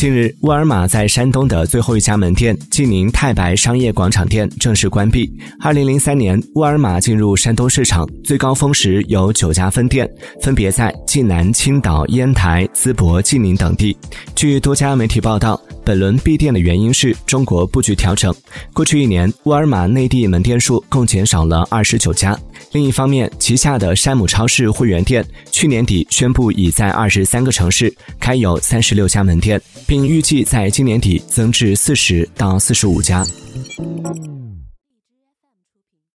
近日，沃尔玛在山东的最后一家门店——济宁太白商业广场店正式关闭。二零零三年，沃尔玛进入山东市场最高峰时有九家分店，分别在济南、青岛、烟台、淄博、济宁等地。据多家媒体报道，本轮闭店的原因是中国布局调整。过去一年，沃尔玛内地门店数共减少了二十九家。另一方面，旗下的山姆超市会员店去年底宣布已在二十三个城市开有三十六家门店。并预计在今年底增至四十到四十五家。